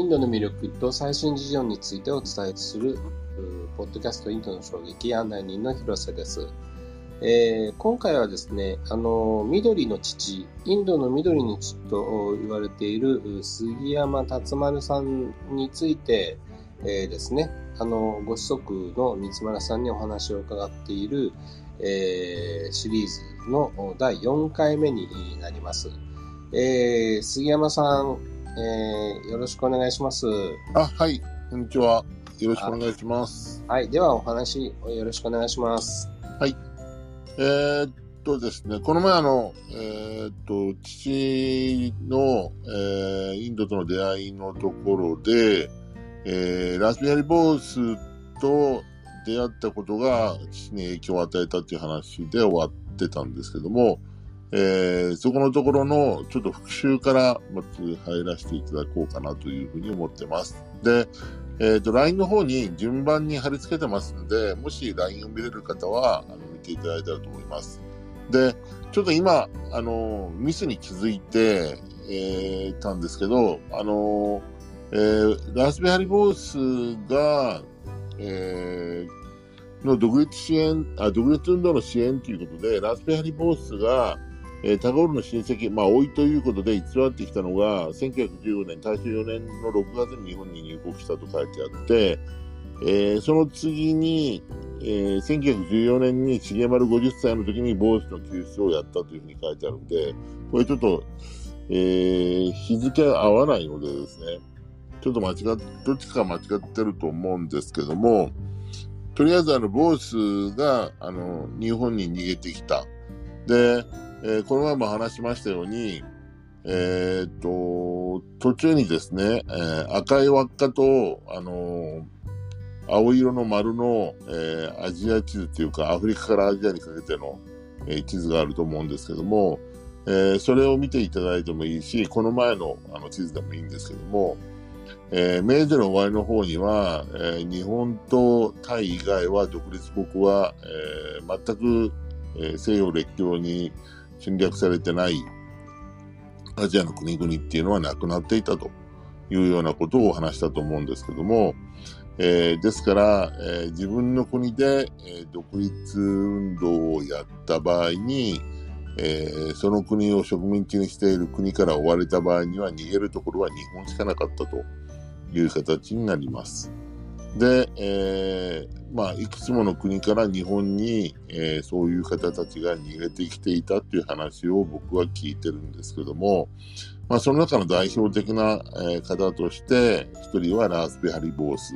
インドの魅力と最新事情についてお伝えする、ポッドキャストインドの衝撃案内人の広瀬です。えー、今回はですね、あの、緑の父、インドの緑の父と言われている杉山達丸さんについて、えー、ですね、あの、ご子息の三丸さんにお話を伺っている、えー、シリーズの第4回目になります。えー、杉山さん、えー、よろしくお願いします。あ、はい、こんにちは。よろしくお願いします。はい、ではお話よろしくお願いします。はい。えー、っとですね、この前あの、えー、っと、父の、えー、インドとの出会いのところで、えー、ラスベリーボースと出会ったことが父に影響を与えたっていう話で終わってたんですけども、えー、そこのところのちょっと復習からまず入らせていただこうかなというふうに思ってます。で、えっ、ー、と、LINE の方に順番に貼り付けてますんで、もし LINE を見れる方は、あの、見ていただいたらと思います。で、ちょっと今、あの、ミスに気づいて、えー、たんですけど、あの、えー、ラスベハリボースが、えー、の独立支援、あ、独立運動の支援ということで、ラスベハリボースが、えー、タゴールの親戚、まあ、老いということで偽ってきたのが、1914年、大正4年の6月に日本に入国したと書いてあって、えー、その次に、えー、1914年に重丸50歳の時にボースの救出をやったというふうに書いてあるんで、これちょっと、えー、日付が合わないのでですね、ちょっと間違っ、どっちか間違ってると思うんですけども、とりあえずあの、ボースが、あの、日本に逃げてきた。で、えー、この前も話しましたように、えー、っと、途中にですね、えー、赤い輪っかと、あの、青色の丸の、え、アジア地図というか、アフリカからアジアにかけての、え、地図があると思うんですけども、え、それを見ていただいてもいいし、この前のあの地図でもいいんですけども、えー、明治の終わりの方には、えー、日本とタイ以外は独立国は、えー、全く、え、西洋列強に、侵略されてないアジアの国々っていうのはなくなっていたというようなことをお話したと思うんですけども、えー、ですから、えー、自分の国で、えー、独立運動をやった場合に、えー、その国を植民地にしている国から追われた場合には逃げるところは日本しかなかったという形になります。で、えー、まあ、いくつもの国から日本に、えー、そういう方たちが逃げてきていたという話を僕は聞いてるんですけども、まあ、その中の代表的な、えー、方として、一人はラースペハリ・ボース。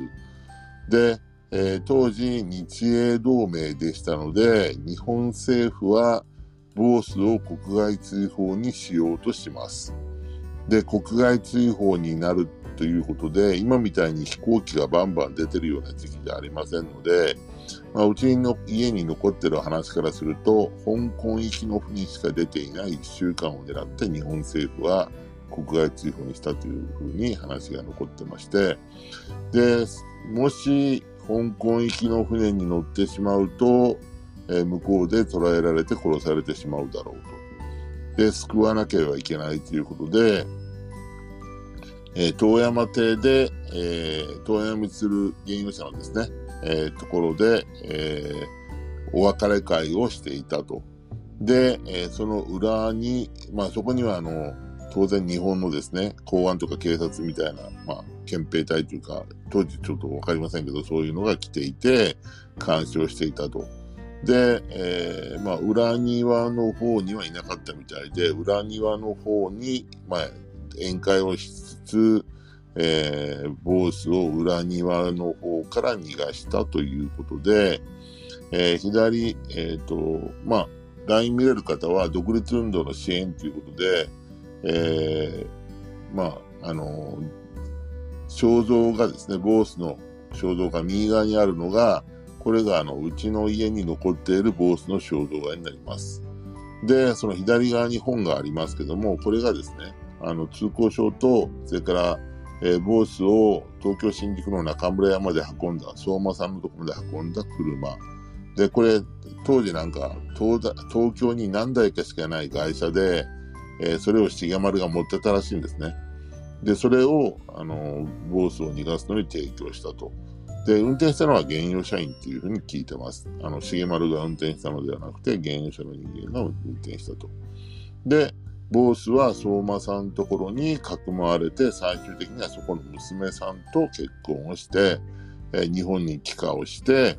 で、えー、当時日英同盟でしたので、日本政府はボースを国外追放にしようとします。で、国外追放になるということで、今みたいに飛行機がバンバン出てるような時期じゃありませんので、まあ、うちの家に残ってる話からすると、香港行きの船しか出ていない1週間を狙って日本政府は国外追放にしたというふうに話が残ってまして、で、もし香港行きの船に乗ってしまうと、え、向こうで捕らえられて殺されてしまうだろうと。で、救わなければいけないということで、えー、遠山邸で、えー、遠山る原油者のですね、えー、ところで、えー、お別れ会をしていたと。で、えー、その裏に、まあそこにはあの、当然日本のですね、公安とか警察みたいな、まあ、憲兵隊というか、当時ちょっとわかりませんけど、そういうのが来ていて、監視をしていたと。で、えー、まあ、裏庭の方にはいなかったみたいで、裏庭の方に、まあ、宴会をしつ、えー、ボースを裏庭の方から逃がしたということで、えー、左、えっ、ー、と、まあ、LINE 見れる方は独立運動の支援ということで、えー、まあ、あの肖像がですね、ボースの肖像が右側にあるのが、これがあの、うちの家に残っているボースの肖像画になります。で、その左側に本がありますけども、これがですね、あの、通行証と、それから、えー、ボースを東京新宿の中村山で運んだ、相馬さんのところまで運んだ車。で、これ、当時なんか東、東京に何台かしかない会社で、えー、それを重丸が持ってたらしいんですね。で、それを、あの、ボースを逃がすのに提供したと。で、運転したのは原用社員っていうふうに聞いてます。あの、重丸が運転したのではなくて、原用車の人間が運転したと。で、ボースは相馬さんのところにかくまわれて、最終的にはそこの娘さんと結婚をして、え、日本に帰化をして、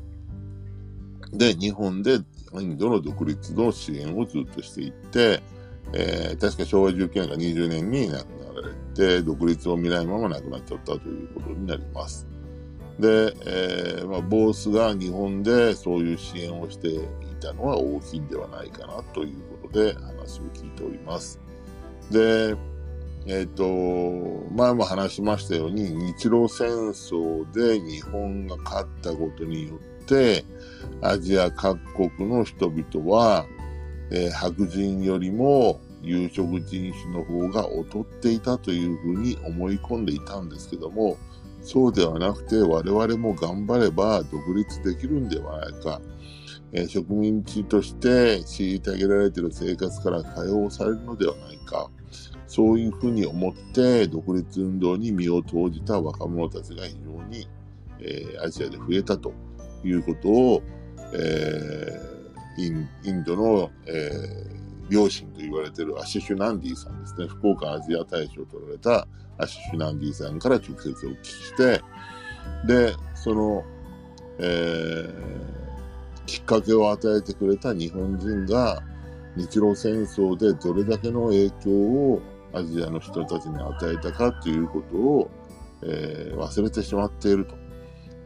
で、日本でインドの独立の支援をずっとしていって、えー、確か昭和19年か20年に亡くなられて、独立を見ないまま亡くなっちゃったということになります。で、えー、まあ、ボースが日本でそういう支援をしていたのは大きいんではないかなというで話を聞いております。で、えっ、ー、と、前も話しましたように、日露戦争で日本が勝ったことによって、アジア各国の人々は、えー、白人よりも有色人種の方が劣っていたというふうに思い込んでいたんですけども、そうではなくて我々も頑張れば独立できるんではないか。え、植民地として虐げられている生活から解放されるのではないか。そういうふうに思って独立運動に身を投じた若者たちが非常に、え、アジアで増えたということを、えー、インドの、えー、良心と言われているアシシュ・ナンディさんですね、福岡アジア大賞を取られたアシシュ・ナンディさんから直接お聞きして、で、その、えー、きっかけを与えてくれた日本人が日露戦争でどれだけの影響をアジアの人たちに与えたかということを、えー、忘れてしまっていると。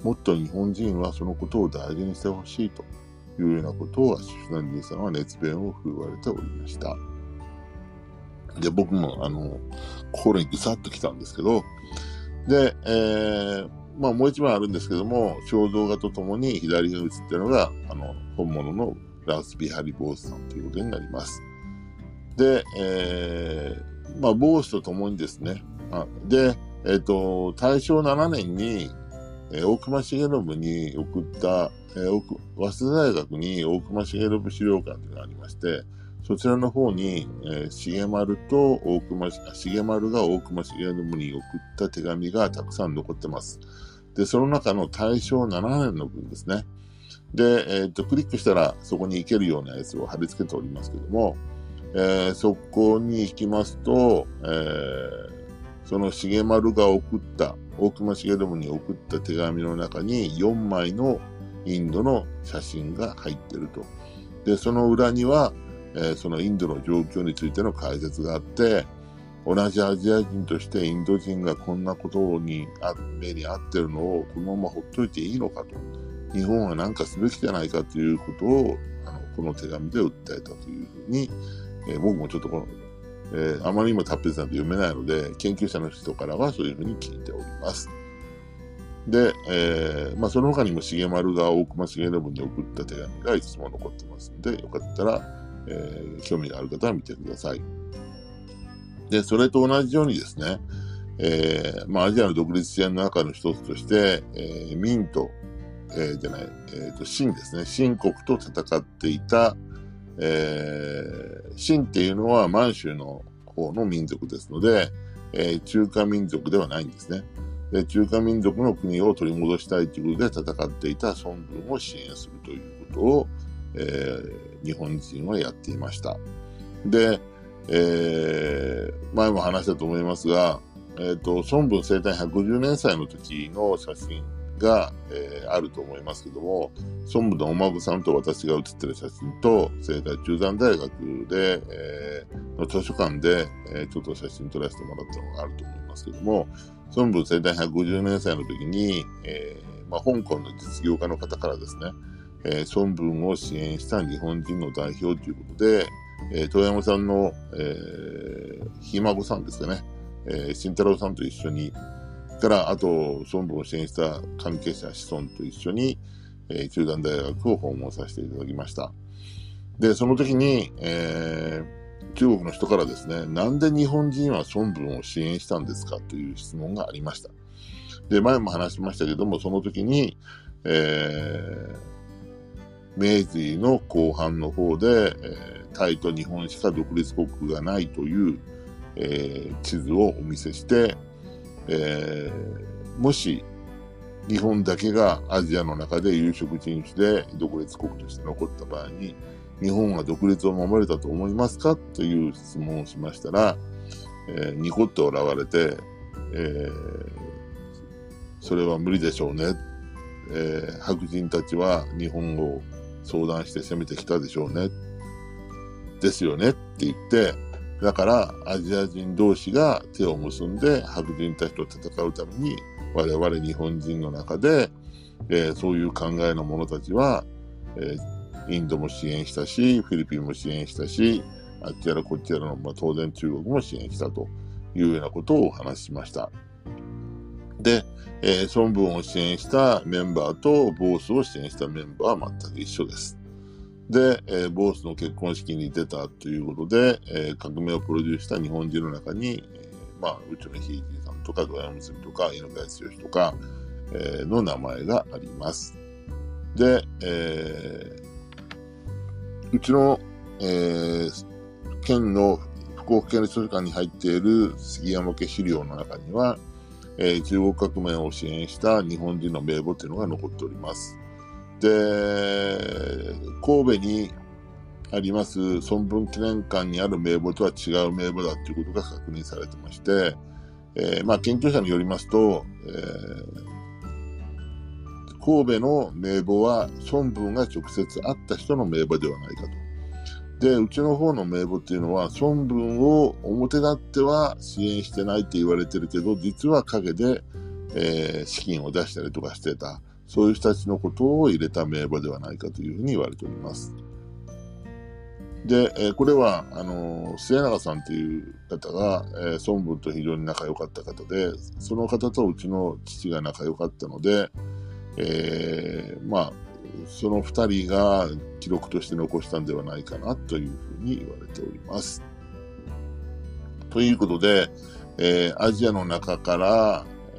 もっと日本人はそのことを大事にしてほしいというようなことをアシュナンディさんは熱弁を振るわれておりました。で、僕もあの、心にぐさっと来たんですけど、で、えー、まあもう一枚あるんですけども、肖像画とともに左が映ってるのが、あの、本物のラスビハリ・ボースさんということになります。で、えー、まあ、ボースとともにですね、あで、えっ、ー、と、大正7年に、えー、大隈重信に送った、えー、早稲田大学に大隈重信資料館というのがありまして、そちらの方に、えー、重丸と大隈、重丸が大隈重信に送った手紙がたくさん残ってます。で、その中の大正7年の分ですね。で、えっ、ー、と、クリックしたらそこに行けるようなやつを貼り付けておりますけども、えー、そこに行きますと、えー、その重丸が送った、大隈重信に送った手紙の中に4枚のインドの写真が入ってると。で、その裏には、えー、そのインドの状況についての解説があって、同じアジア人としてインド人がこんなことに目に遭ってるのをこのままほっといていいのかと。日本は何かすべきじゃないかということをあのこの手紙で訴えたというふうに、えー、僕もちょっとこのえー、あまりにも達筆なんて読めないので、研究者の人からはそういうふうに聞いております。で、えー、まあ、その他にも重丸が大隈重信に送った手紙がいつも残ってますので、よかったら、えー、興味がある方は見てください。で、それと同じようにですね、えー、まあ、アジアの独立支援の中の一つとして、えー、民と、えー、じゃない、えっ、ー、と、清ですね、清国と戦っていた、えー、清っていうのは満州の方の民族ですので、えー、中華民族ではないんですね。で中華民族の国を取り戻したいということで戦っていた孫文を支援するということを、えー、日本人はやっていました。で、えー、前も話したと思いますが、え、ー、と、孫文生誕150年祭の時の写真が、えー、あると思いますけども、孫武のお孫さんと私が写ってる写真と、それから中山大学で、えー、の図書館で、えー、ちょっと写真撮らせてもらったのがあると思いますけども、孫武生誕150年歳の時に、えーまあ、香港の実業家の方からですね、えー、孫文を支援した日本人の代表ということで、えー、遠山さんの、えー、ひ孫さんですかね、えー、慎太郎さんと一緒に、から、あと、孫文を支援した関係者、子孫と一緒に、えー、中段大学を訪問させていただきました。で、その時に、えー、中国の人からですね、なんで日本人は孫文を支援したんですかという質問がありました。で、前も話しましたけども、その時に、えー、明治の後半の方で、えー、タイと日本しか独立国がないという、えー、地図をお見せして、えー、もし日本だけがアジアの中で有色人種で独立国として残った場合に、日本は独立を守れたと思いますかという質問をしましたら、えー、ニコッと笑われて、えー、それは無理でしょうね。えー、白人たちは日本を相談して攻めてきたでしょうね。ですよねって言って、だからアジア人同士が手を結んで白人たちと戦うために我々日本人の中で、えー、そういう考えの者たちは、えー、インドも支援したし、フィリピンも支援したし、あっちやらこっちやらの、まあ、当然中国も支援したというようなことをお話ししました。で、えー、孫文を支援したメンバーとボースを支援したメンバーは全く一緒です。で、えー、ボースの結婚式に出たということで、えー、革命をプロデュースした日本人の中に、えー、まあ、うちのひいじさんとか、ドヤムスとか、犬飼剛とか、えー、の名前があります。で、えー、うちの、えー、県の福岡県の図書館に入っている杉山家資料の中には、えー、中国革命を支援した日本人の名簿というのが残っております。で、神戸にあります孫文記念館にある名簿とは違う名簿だということが確認されてまして、えー、まあ研究者によりますと、えー、神戸の名簿は孫文が直接会った人の名簿ではないかと。で、うちの方の名簿っていうのは、孫文を表立っては支援してないって言われてるけど、実は陰で、えー、資金を出したりとかしてた。そういう人たちのことを入れた名簿ではないかというふうに言われております。で、えー、これは、あのー、末永さんという方が、えー、孫文と非常に仲良かった方で、その方とうちの父が仲良かったので、えー、まあ、その二人が記録として残したんではないかなというふうに言われております。ということで、えー、アジアの中から、え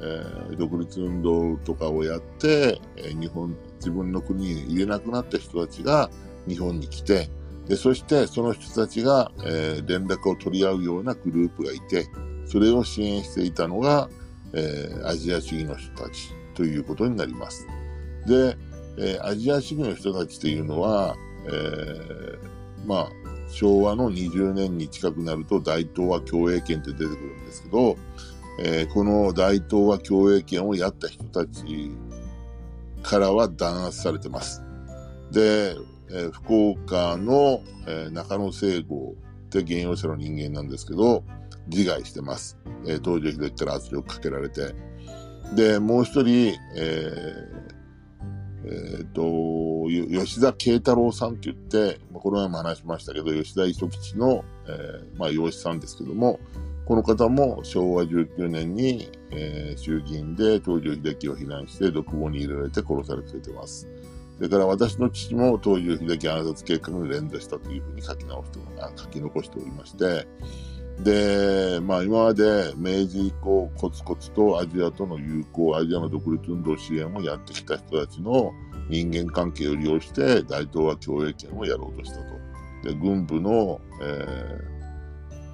ー、独立運動とかをやって、え、日本、自分の国に入れなくなった人たちが日本に来て、でそしてその人たちが、えー、連絡を取り合うようなグループがいて、それを支援していたのが、えー、アジア主義の人たちということになります。で、えー、アジア主義の人たちというのは、えー、まあ、昭和の20年に近くなると大東亜共栄圏って出てくるんですけど、えー、この大東亜共栄圏をやった人たちからは弾圧されてます。で、えー、福岡の、えー、中野聖郷って現用者の人間なんですけど、自害してます。えー、東条秀樹から圧力かけられて。で、もう一人、えー、え、ー、と、吉田慶太郎さんって言って、この前も話しましたけど、吉田磯吉の、えー、まあ、養子さんですけども、この方も昭和19年に、えー、衆議院で東条英機を非難して独房に入れられて殺されています。それから私の父も東条英機暗殺計画に連座したというふうに書き直して、書き残しておりまして、で、まあ今まで明治以降コツコツとアジアとの友好、アジアの独立運動支援をやってきた人たちの人間関係を利用して大東亜共栄圏をやろうとしたと。で、軍部の、え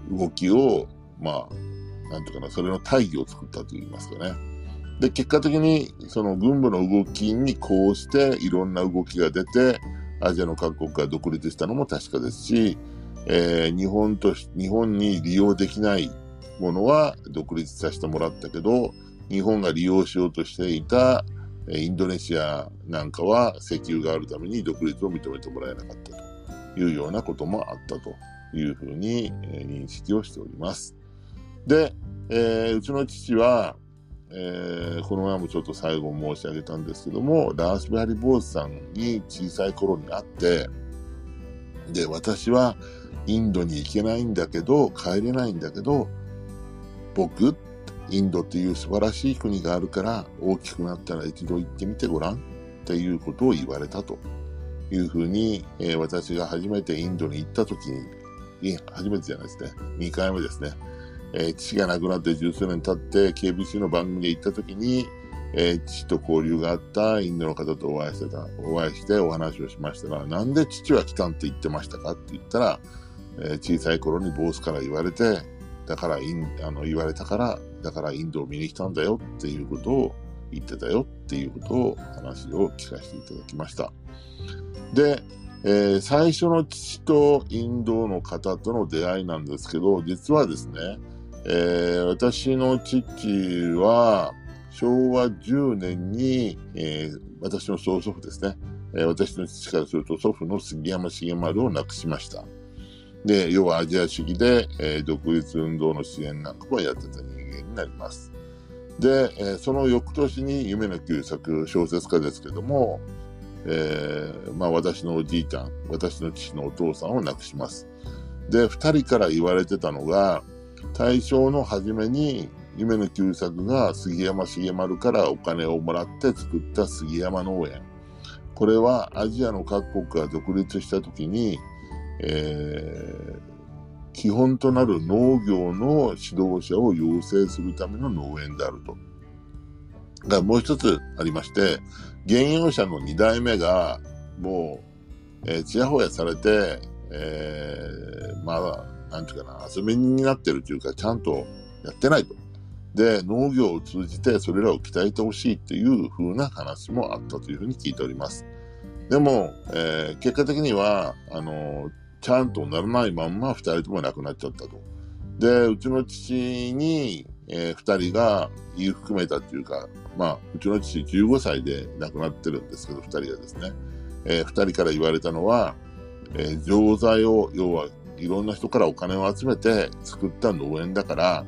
ー、動きを、まあ、なんていうかな、それの大義を作ったと言いますかね。で、結果的にその軍部の動きにこうしていろんな動きが出て、アジアの各国が独立したのも確かですし、えー、日本と日本に利用できないものは独立させてもらったけど、日本が利用しようとしていたインドネシアなんかは石油があるために独立を認めてもらえなかったというようなこともあったというふうに認識をしております。で、えー、うちの父は、えー、この前もちょっと最後申し上げたんですけども、ラースベハリ・ボースさんに小さい頃に会って、で、私はインドに行けないんだけど、帰れないんだけど、僕、インドっていう素晴らしい国があるから、大きくなったら一度行ってみてごらんっていうことを言われたというふうに、えー、私が初めてインドに行った時に、いや初めてじゃないですね。2回目ですね。えー、父が亡くなって十数年経って KBC の番組で行った時に、えー、父と交流があったインドの方とお会いしてた、お会いしてお話をしましたが、なんで父は来たんって言ってましたかって言ったら、えー、小さい頃にボスから言われて、だからイン、あの、言われたから、だからインドを見に来たんだよっていうことを言ってたよっていうことを話を聞かせていただきました。で、えー、最初の父とインドの方との出会いなんですけど、実はですね、えー、私の父は昭和10年に、えー、私の曽祖父ですね、えー、私の父からすると祖父の杉山重丸を亡くしました。で、要はアジア主義で、えー、独立運動の支援なんかもやってた人間になります。で、えー、その翌年に夢の旧作小説家ですけども、えー、まあ私のおじいちゃん、私の父のお父さんを亡くします。で、二人から言われてたのが、大正の初めに夢の旧作が杉山重丸からお金をもらって作った杉山農園。これはアジアの各国が独立した時に、えー、基本となる農業の指導者を養成するための農園であると。がもう一つありまして、現用者の2代目が、もう、えー、ちやほやされて、えー、まあ、なんていうかな、遊び人になってるというか、ちゃんとやってないと。で、農業を通じてそれらを鍛えてほしいっていう風な話もあったというふうに聞いております。でも、えー、結果的には、あの、ちゃんとならないまんま二人とも亡くなっちゃったと。で、うちの父に、えー、二人が言い含めたっていうか、まあ、うちの父15歳で亡くなってるんですけど、二人がですね、えー、二人から言われたのは、えー、錠剤を、要はいろんな人からお金を集めて作った農園だから、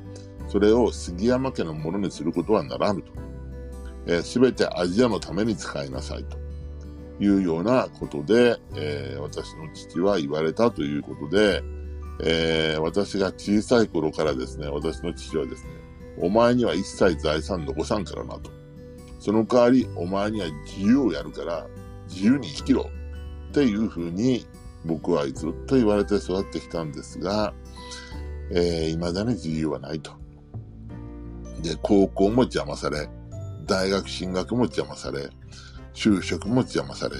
それを杉山家のものにすることはならぬと。す、え、べ、てアジアのために使いなさいというようなことで、えー、私の父は言われたということで、えー、私が小さい頃からですね、私の父はですね、お前には一切財産残さんからなと。その代わり、お前には自由をやるから、自由に生きろっていうふうに僕はずっと言われて育ってきたんですが、えー、未だに自由はないと。で、高校も邪魔され、大学進学も邪魔され、就職も邪魔され、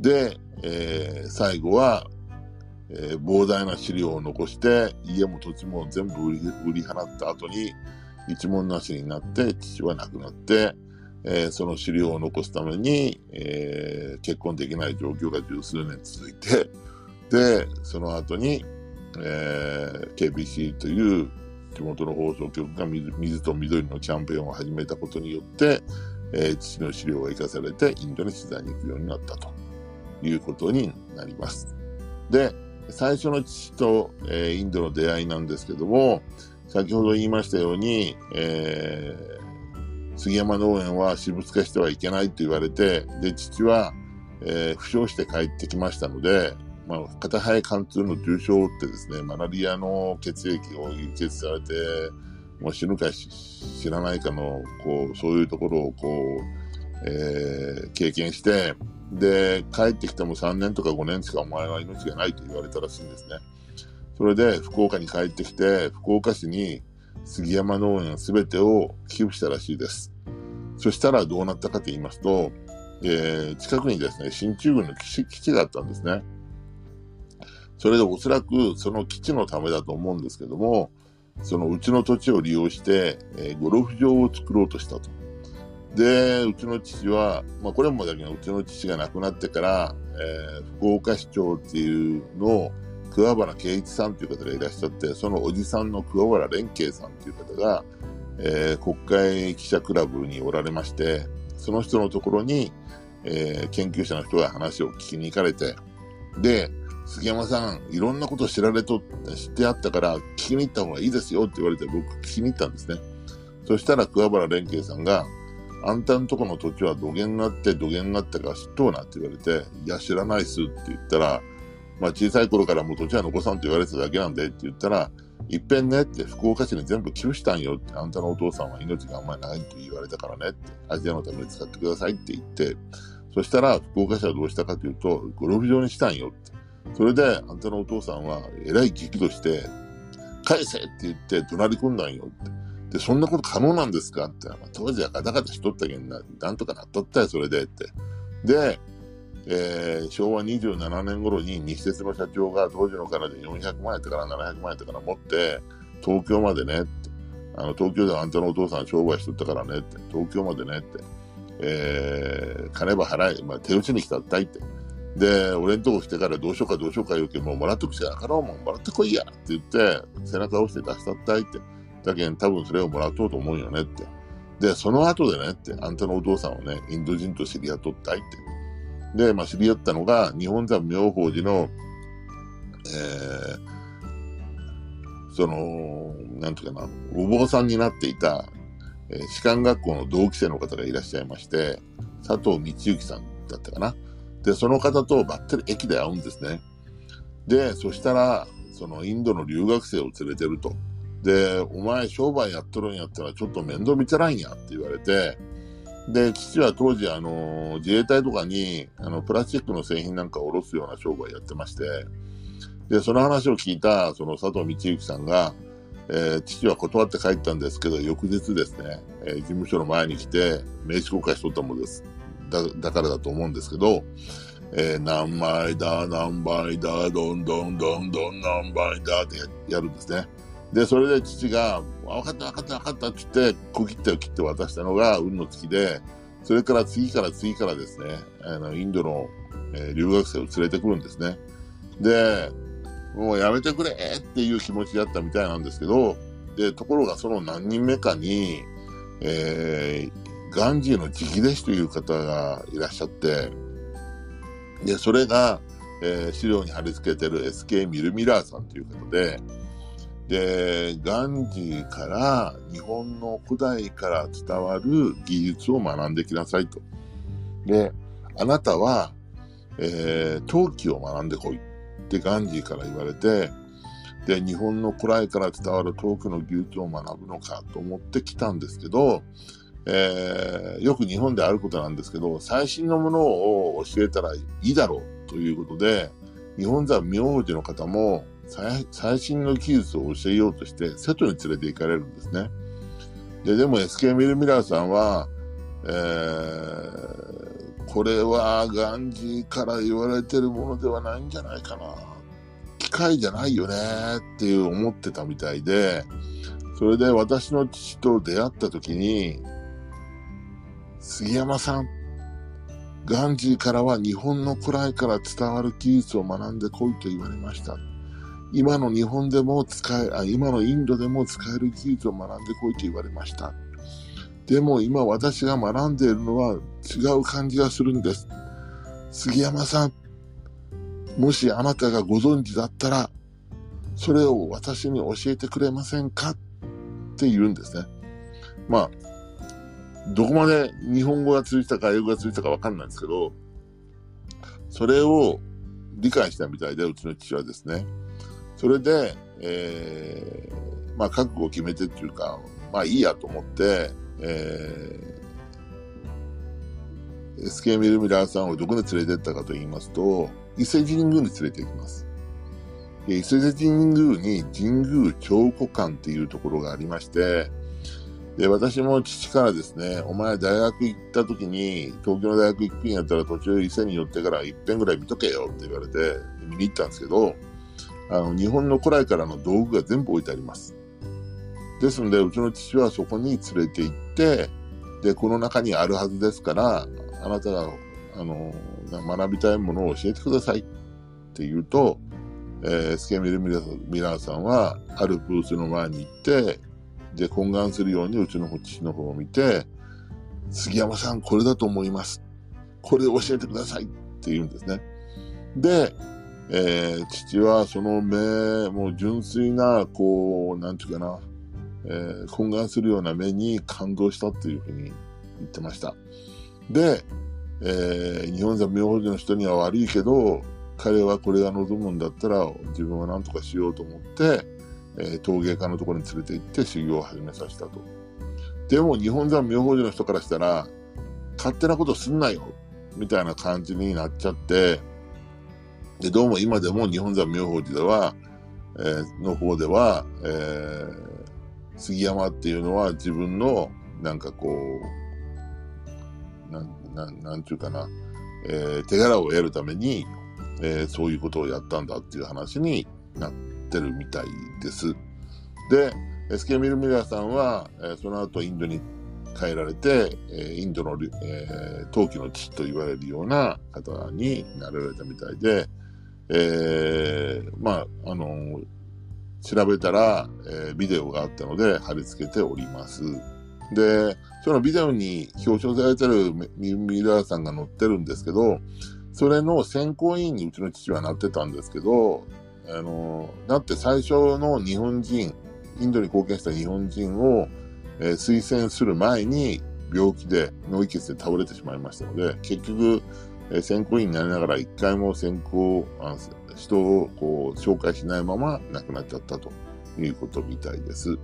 で、えー、最後は、えー、膨大な資料を残して、家も土地も全部売り売り払った後に、一文なしになって、父は亡くなって、えー、その資料を残すために、えー、結婚できない状況が十数年続いて、で、その後に、えー、KBC という地元の放送局が水と緑のキャンペーンを始めたことによって、えー、父の資料が生かされてインドに取材に行くようになったということになります。で、最初の父と、えー、インドの出会いなんですけども、先ほど言いましたように、えー、杉山農園は私物化してはいけないと言われて、で、父は、えー、負傷して帰ってきましたので、まあ、片肺貫通の重傷を負ってですね、マラリアの血液を輸血されて、もう死ぬか知らないかの、こう、そういうところをこう、えー、経験して、で、帰ってきても3年とか5年しかお前は命がないと言われたらしいんですね。それで福岡に帰ってきて、福岡市に杉山農園すべてを寄付したらしいです。そしたらどうなったかと言いますと、えー、近くにですね、進駐軍の基地があったんですね。それでおそらくその基地のためだと思うんですけども、そのうちの土地を利用して、えー、ゴルフ場を作ろうとしたと。で、うちの父は、まあこれもだけど、うちの父が亡くなってから、えー、福岡市長っていうのを、桑原圭一さんという方がいらっしゃって、そのおじさんの桑原蓮慶さんという方が、えー、国会記者クラブにおられまして、その人のところに、えー、研究者の人が話を聞きに行かれて、で、杉山さん、いろんなこと知られと、知ってあったから、聞きに行った方がいいですよって言われて、僕聞きに行ったんですね。そしたら桑原蓮慶さんが、あんたんとこの土地は土下になって、土下になったから知っとうなって言われて、いや、知らないっすって言ったら、まあ小さい頃からもう土地は残さんと言われてただけなんでって言ったら、いっぺんねって福岡市に全部寄付したんよって、あんたのお父さんは命があんまりないって言われたからねって、アジアのために使ってくださいって言って、そしたら福岡市はどうしたかというと、ゴルフ場にしたんよって。それで、あんたのお父さんは、えらい激怒して、返せって言って怒鳴り込んだんよって。で、そんなこと可能なんですか？って。まあ、当時はガタガタしとったけんな、なんとかなっとったよ、それでって。で、えー、昭和27年頃に日鉄の社長が当時の金で400万円やったから700万円やったから持って、東京までねって。あの、東京ではあんたのお父さん商売しとったからねって、東京までねって、えー、金ば払い、まあ、手打ちに来たったいって。で、俺んとこ来てからどうしようかどうしようか言うけど、もうもらっとくしかなかろうもん、もらってこいやって言って、背中を押して出したったいって。だけど多分それをもらっとうと思うよねって。で、その後でねって、あんたのお父さんをね、インド人と知り合っとったいって。で、まあ知り合ったのが、日本山妙法寺の、えー、その、なんていうかな、お坊さんになっていた、えー、士官学校の同期生の方がいらっしゃいまして、佐藤道之さんだったかな。で、その方とばったり駅で会うんですね。で、そしたら、そのインドの留学生を連れてると。で、お前商売やっとるんやったらちょっと面倒見てらんやって言われて、で、父は当時、あの、自衛隊とかに、あの、プラスチックの製品なんかを卸すような商売やってまして、で、その話を聞いた、その佐藤道之さんが、えー、父は断って帰ったんですけど、翌日ですね、えー、事務所の前に来て、名刺交換しとったものです。だ、だからだと思うんですけど、えー、何枚だ、何倍だ、どんどんどんどん何倍だってやるんですね。で、それで父が、分かった分かった分かったって言って、小切手を切って渡したのが運の月で、それから次から次からですね、あの、インドの、えー、留学生を連れてくるんですね。で、もうやめてくれっていう気持ちだったみたいなんですけど、で、ところがその何人目かに、えー、ガンジーの直弟子という方がいらっしゃって、で、それが、えー、資料に貼り付けてる SK ミルミラーさんという方で、で、ガンジーから日本の古代から伝わる技術を学んできなさいと。で、あなたは、えー、陶器を学んでこいってガンジーから言われて、で、日本の古来から伝わる陶器の技術を学ぶのかと思ってきたんですけど、えー、よく日本であることなんですけど、最新のものを教えたらいいだろうということで、日本山明王寺の方も最新の技術を教えようとして、瀬戸に連れて行かれるんですね。で、でも SK ミルミラーさんは、えー、これはガンジーから言われてるものではないんじゃないかな。機械じゃないよねっていう思ってたみたいで、それで私の父と出会った時に、杉山さん、ガンジーからは日本の古来から伝わる技術を学んでこいと言われました。今の日本でも使え、あ今のインドでも使える技術を学んでこいと言われました。でも今私が学んでいるのは違う感じがするんです。杉山さん、もしあなたがご存知だったら、それを私に教えてくれませんか？って言うんですね。まあ、どこまで日本語が通じたか英語が通じたかわかんないんですけど、それを理解したみたいで、うちの父はですね。それで、えー、まあ、覚悟を決めてっていうか、まあいいやと思って、えー、SK ミルミラーさんをどこに連れてったかと言いますと、伊勢神宮に連れて行きます。伊勢神宮に神宮彫古館っていうところがありまして、で、私も父からですね、お前大学行った時に、東京の大学行くんやったら途中伊勢に寄ってから一遍ぐらい見とけよって言われて、見に行ったんですけど、あの、日本の古来からの道具が全部置いてあります。ですので、うちの父はそこに連れて行って、で、この中にあるはずですから、あなたが、あの、学びたいものを教えてくださいって言うと、えー、スケミルミラーさんは、あるブースの前に行って、で、懇願するようにうちの父の方を見て、杉山さん、これだと思います。これを教えてくださいって言うんですね。で、えー、父はその目、もう純粋な、こう、なんていうかな、えー、懇願するような目に感動したっていうふうに言ってました。で、えー、日本山明法寺の人には悪いけど、彼はこれが望むんだったら自分は何とかしようと思って、え、陶芸家のところに連れて行って修行を始めさせたと。でも日本山明法寺の人からしたら、勝手なことすんなよみたいな感じになっちゃって、で、どうも今でも日本山妙法寺では、えー、の方では、えー、杉山っていうのは自分の、なんかこう、なん、なん、なんちゅうかな、えー、手柄を得るために、えー、そういうことをやったんだっていう話になっててるみたいです。で、スケミル・ミラーさんは、え、その後インドに帰られて、え、インドの、えー、陶器の父と言われるような方になられたみたいで、えー、まあ、あのー、調べたら、え、ビデオがあったので貼り付けております。で、そのビデオに表彰されてるミミラーさんが載ってるんですけど、それの選考委員にうちの父はなってたんですけど、あの、だって最初の日本人、インドに貢献した日本人を、えー、推薦する前に病気で脳溢血で倒れてしまいましたので、結局、えー、選考委員になりながら一回も選考、あ人をこう紹介しないまま亡くなっちゃったということみたいです。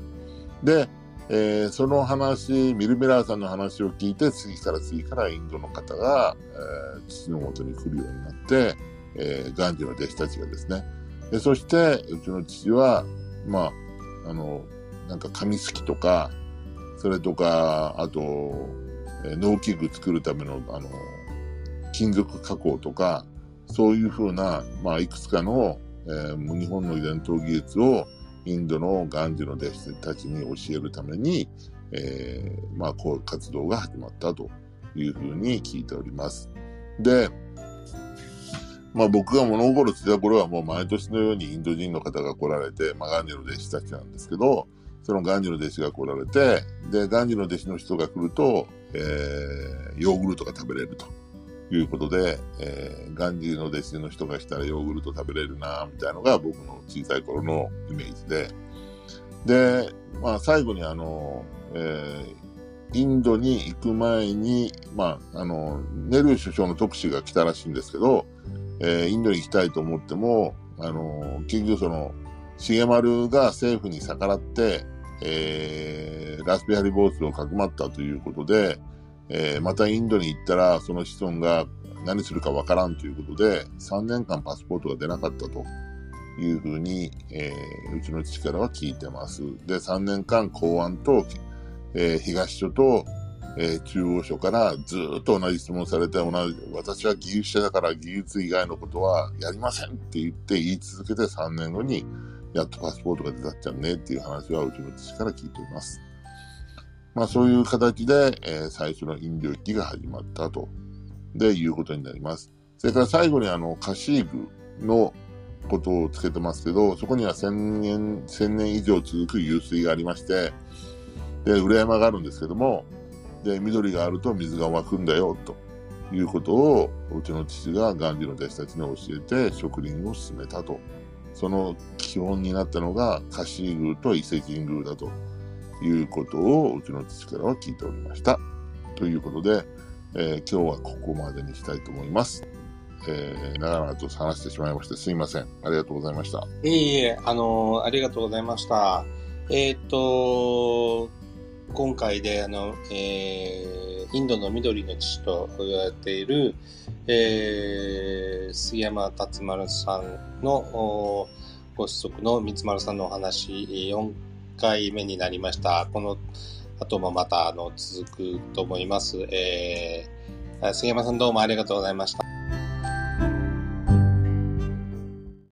で、えー、その話、ミルミラーさんの話を聞いて、次から次からインドの方が、えー、父の元に来るようになって、えー、ガンジの弟子たちがですね。でそして、うちの父は、まあ、あの、なんか紙すきとか、それとか、あと、農機具作るための、あの、金属加工とか、そういうふうな、まあ、いくつかの、えー、日本の伝統技術を、インドのガンジの弟子たちに教えるために、えー、まあ、こういう活動が始まったというふうに聞いております。で、まあ僕が物心ついた頃はもう毎年のようにインド人の方が来られて、まあガンジの弟子たちなんですけど、そのガンジの弟子が来られて、で、ガンジの弟子の人が来ると、えー、ヨーグルトが食べれると。いうことで、えー、ガンジーの弟子の人が来たらヨーグルト食べれるな、みたいなのが僕の小さい頃のイメージで、で、まあ最後にあの、えー、インドに行く前に、まあ、あの、ネルー首相の特使が来たらしいんですけど、えー、インドに行きたいと思っても、あの、結局その、重丸が政府に逆らって、えー、ラスペハリボースをかくまったということで、えー、またインドに行ったら、その子孫が何するかわからんということで、3年間パスポートが出なかったというふうに、えー、うちの父からは聞いてます。で、3年間公安と、えー、東署と、えー、中央署からずっと同じ質問されて、同じ、私は技術者だから技術以外のことはやりませんって言って言い続けて3年後に、やっとパスポートが出たっちゃうねっていう話はうちの父から聞いています。まあそういう形で、えー、最初の飲料機が始まったと、で、いうことになります。それから最後にあの、カシーグのことをつけてますけど、そこには1000年、千年以上続く湧水がありまして、で、裏山があるんですけども、で、緑があると水が湧くんだよ、ということを、うちの父がガンジの弟子たちに教えて植林を進めたと。その基本になったのが、カシー宮と伊勢神宮だということをうちの父からは聞いておりました。ということで、えー、今日はここまでにしたいと思います。えー、長々と話してしまいましてすいません。ありがとうございました。いえいえ、あのー、ありがとうございました。えっ、と、今回で、あの、えー、インドの緑の父と言われている、えー、杉山達丸さんのご子息の三丸さんのお話、4回目になりました。この後もまたあの続くと思います。えー、杉山さんどうもありがとうございました。